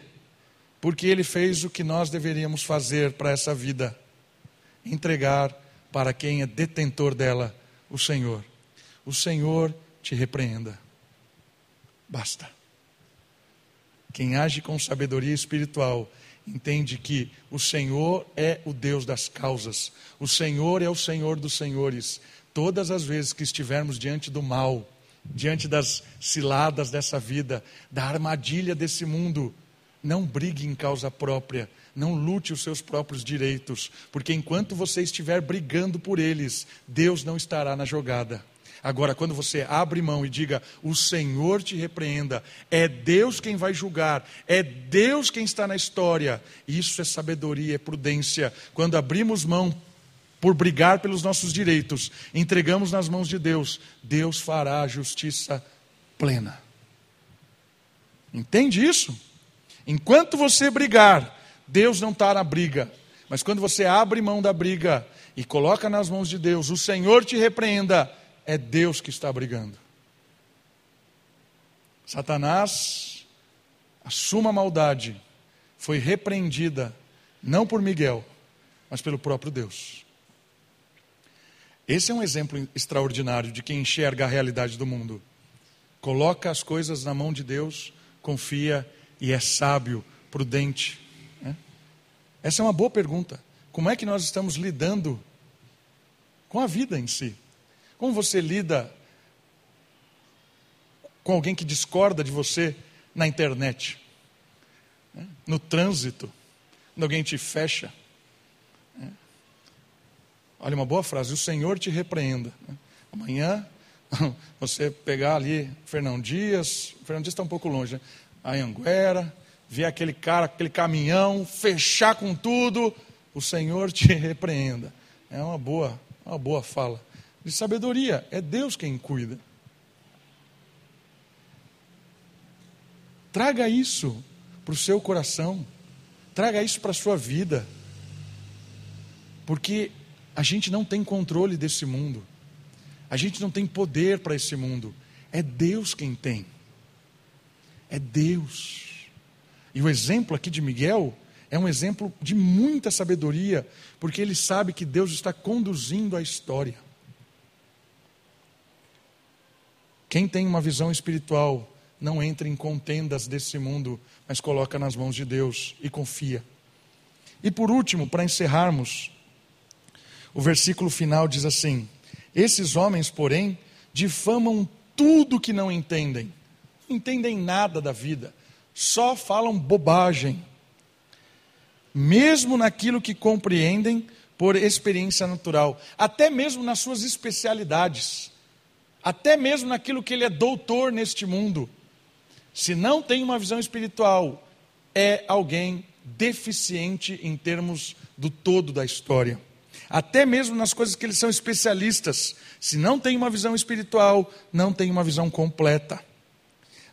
Porque ele fez o que nós deveríamos fazer para essa vida: entregar para quem é detentor dela, o Senhor. O Senhor te repreenda. Basta. Quem age com sabedoria espiritual entende que o Senhor é o Deus das causas, o Senhor é o Senhor dos senhores. Todas as vezes que estivermos diante do mal, diante das ciladas dessa vida, da armadilha desse mundo, não brigue em causa própria, não lute os seus próprios direitos, porque enquanto você estiver brigando por eles, Deus não estará na jogada. Agora, quando você abre mão e diga, o Senhor te repreenda, é Deus quem vai julgar, é Deus quem está na história, isso é sabedoria, é prudência. Quando abrimos mão por brigar pelos nossos direitos, entregamos nas mãos de Deus, Deus fará a justiça plena. Entende isso? Enquanto você brigar, Deus não está na briga. Mas quando você abre mão da briga e coloca nas mãos de Deus, o Senhor te repreenda, é Deus que está brigando. Satanás, a suma maldade, foi repreendida não por Miguel, mas pelo próprio Deus. Esse é um exemplo extraordinário de quem enxerga a realidade do mundo. Coloca as coisas na mão de Deus, confia e é sábio, prudente. Essa é uma boa pergunta. Como é que nós estamos lidando com a vida em si? Como você lida com alguém que discorda de você na internet, né? no trânsito, quando alguém te fecha? Né? Olha, uma boa frase: o Senhor te repreenda. Né? Amanhã, (laughs) você pegar ali Fernão Dias, Fernão Dias está um pouco longe, né? Anguera, ver aquele cara, aquele caminhão, fechar com tudo, o Senhor te (laughs) repreenda. É uma boa, uma boa fala de sabedoria. É Deus quem cuida. Traga isso para o seu coração. Traga isso para a sua vida. Porque a gente não tem controle desse mundo. A gente não tem poder para esse mundo. É Deus quem tem. É Deus. E o exemplo aqui de Miguel é um exemplo de muita sabedoria, porque ele sabe que Deus está conduzindo a história. Quem tem uma visão espiritual não entra em contendas desse mundo, mas coloca nas mãos de Deus e confia. E por último, para encerrarmos, o versículo final diz assim: Esses homens, porém, difamam tudo que não entendem, não entendem nada da vida, só falam bobagem, mesmo naquilo que compreendem por experiência natural, até mesmo nas suas especialidades até mesmo naquilo que ele é doutor neste mundo, se não tem uma visão espiritual, é alguém deficiente em termos do todo da história. Até mesmo nas coisas que eles são especialistas. Se não tem uma visão espiritual, não tem uma visão completa.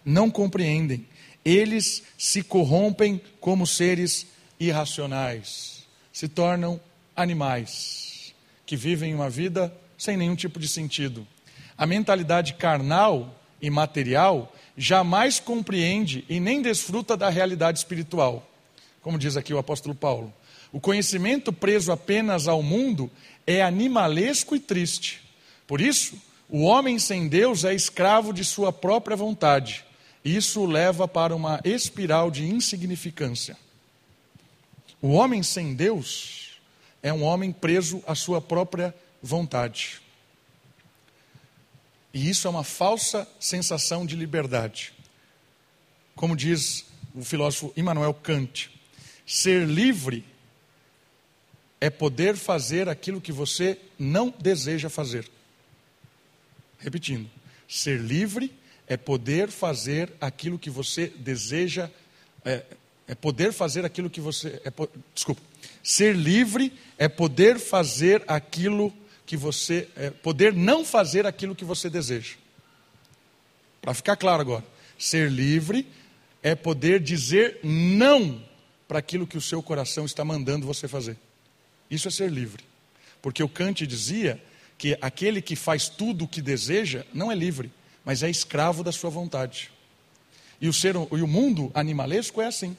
Não compreendem. Eles se corrompem como seres irracionais. Se tornam animais que vivem uma vida sem nenhum tipo de sentido. A mentalidade carnal e material jamais compreende e nem desfruta da realidade espiritual. Como diz aqui o apóstolo Paulo. O conhecimento preso apenas ao mundo é animalesco e triste. Por isso, o homem sem Deus é escravo de sua própria vontade. Isso leva para uma espiral de insignificância. O homem sem Deus é um homem preso à sua própria vontade. E isso é uma falsa sensação de liberdade. Como diz o filósofo Immanuel Kant, ser livre é poder fazer aquilo que você não deseja fazer. Repetindo, ser livre é poder fazer aquilo que você deseja, é, é poder fazer aquilo que você. É, desculpa. Ser livre é poder fazer aquilo que você. É, poder não fazer aquilo que você deseja. Para ficar claro agora, ser livre é poder dizer não para aquilo que o seu coração está mandando você fazer. Isso é ser livre. Porque o Kant dizia que aquele que faz tudo o que deseja não é livre, mas é escravo da sua vontade. E o, ser, e o mundo animalesco é assim.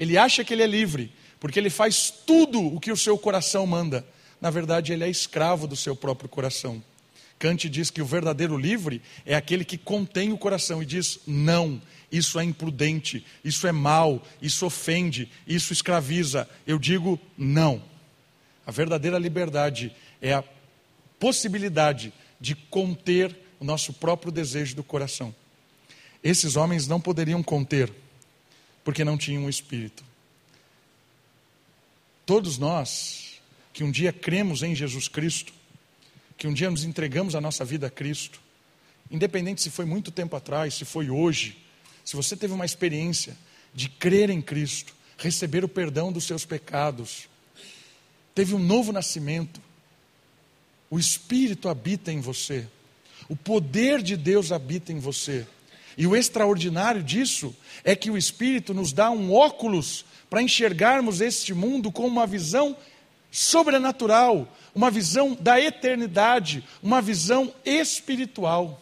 Ele acha que ele é livre, porque ele faz tudo o que o seu coração manda, na verdade, ele é escravo do seu próprio coração. Kant diz que o verdadeiro livre é aquele que contém o coração e diz: não, isso é imprudente, isso é mal, isso ofende, isso escraviza. Eu digo não. A verdadeira liberdade é a possibilidade de conter nosso próprio desejo do coração. Esses homens não poderiam conter, porque não tinham o espírito. Todos nós que um dia cremos em Jesus Cristo, que um dia nos entregamos a nossa vida a Cristo, independente se foi muito tempo atrás, se foi hoje, se você teve uma experiência de crer em Cristo, receber o perdão dos seus pecados, teve um novo nascimento, o Espírito habita em você, o poder de Deus habita em você. E o extraordinário disso é que o Espírito nos dá um óculos para enxergarmos este mundo com uma visão sobrenatural, uma visão da eternidade, uma visão espiritual.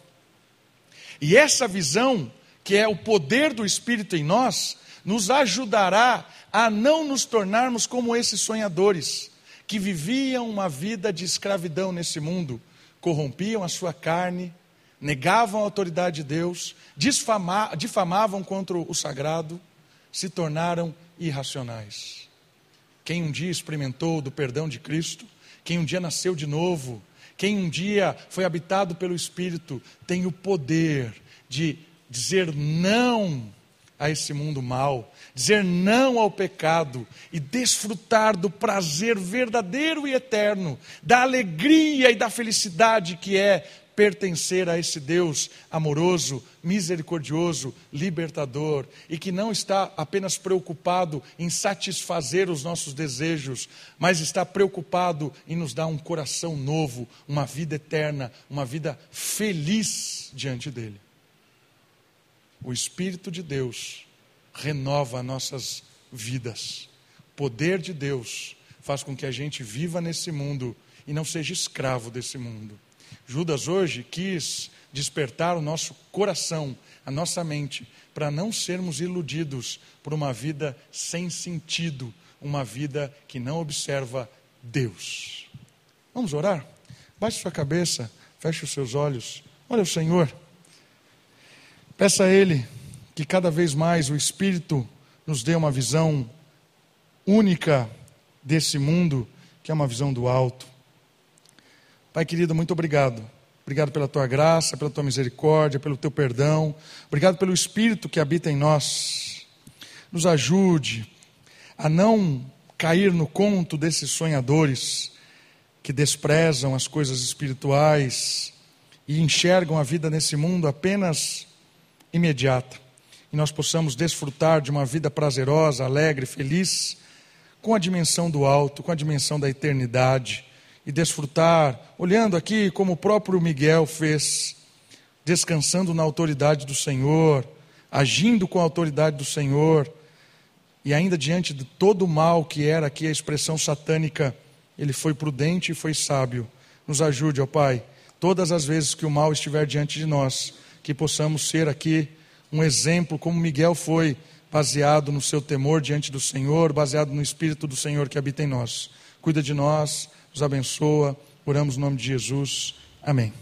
E essa visão, que é o poder do Espírito em nós, nos ajudará a não nos tornarmos como esses sonhadores, que viviam uma vida de escravidão nesse mundo, corrompiam a sua carne, negavam a autoridade de Deus, difamavam contra o sagrado, se tornaram irracionais. Quem um dia experimentou do perdão de Cristo, quem um dia nasceu de novo, quem um dia foi habitado pelo Espírito, tem o poder de dizer não a esse mundo mal, dizer não ao pecado e desfrutar do prazer verdadeiro e eterno, da alegria e da felicidade que é pertencer a esse Deus amoroso, misericordioso, libertador e que não está apenas preocupado em satisfazer os nossos desejos, mas está preocupado em nos dar um coração novo, uma vida eterna, uma vida feliz diante dele. O Espírito de Deus renova nossas vidas. O poder de Deus faz com que a gente viva nesse mundo e não seja escravo desse mundo. Judas hoje quis despertar o nosso coração, a nossa mente, para não sermos iludidos por uma vida sem sentido, uma vida que não observa Deus. Vamos orar? Baixe sua cabeça, feche os seus olhos. Olha o Senhor. Peça a Ele que cada vez mais o Espírito nos dê uma visão única desse mundo, que é uma visão do alto. Pai querido, muito obrigado. Obrigado pela tua graça, pela tua misericórdia, pelo teu perdão. Obrigado pelo Espírito que habita em nós. Nos ajude a não cair no conto desses sonhadores que desprezam as coisas espirituais e enxergam a vida nesse mundo apenas imediata. e nós possamos desfrutar de uma vida prazerosa, alegre, feliz, com a dimensão do alto, com a dimensão da eternidade, e desfrutar, olhando aqui como o próprio Miguel fez, descansando na autoridade do Senhor, agindo com a autoridade do Senhor, e ainda diante de todo o mal que era aqui a expressão satânica, ele foi prudente e foi sábio. Nos ajude, ó Pai, todas as vezes que o mal estiver diante de nós, que possamos ser aqui um exemplo, como Miguel foi, baseado no seu temor diante do Senhor, baseado no Espírito do Senhor que habita em nós. Cuida de nós, nos abençoa, oramos no nome de Jesus. Amém.